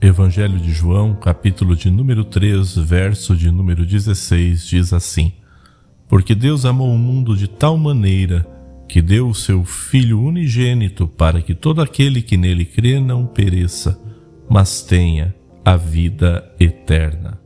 Evangelho de João, capítulo de número 3, verso de número 16, diz assim: Porque Deus amou o mundo de tal maneira que deu o seu Filho unigênito para que todo aquele que nele crê não pereça, mas tenha a vida eterna.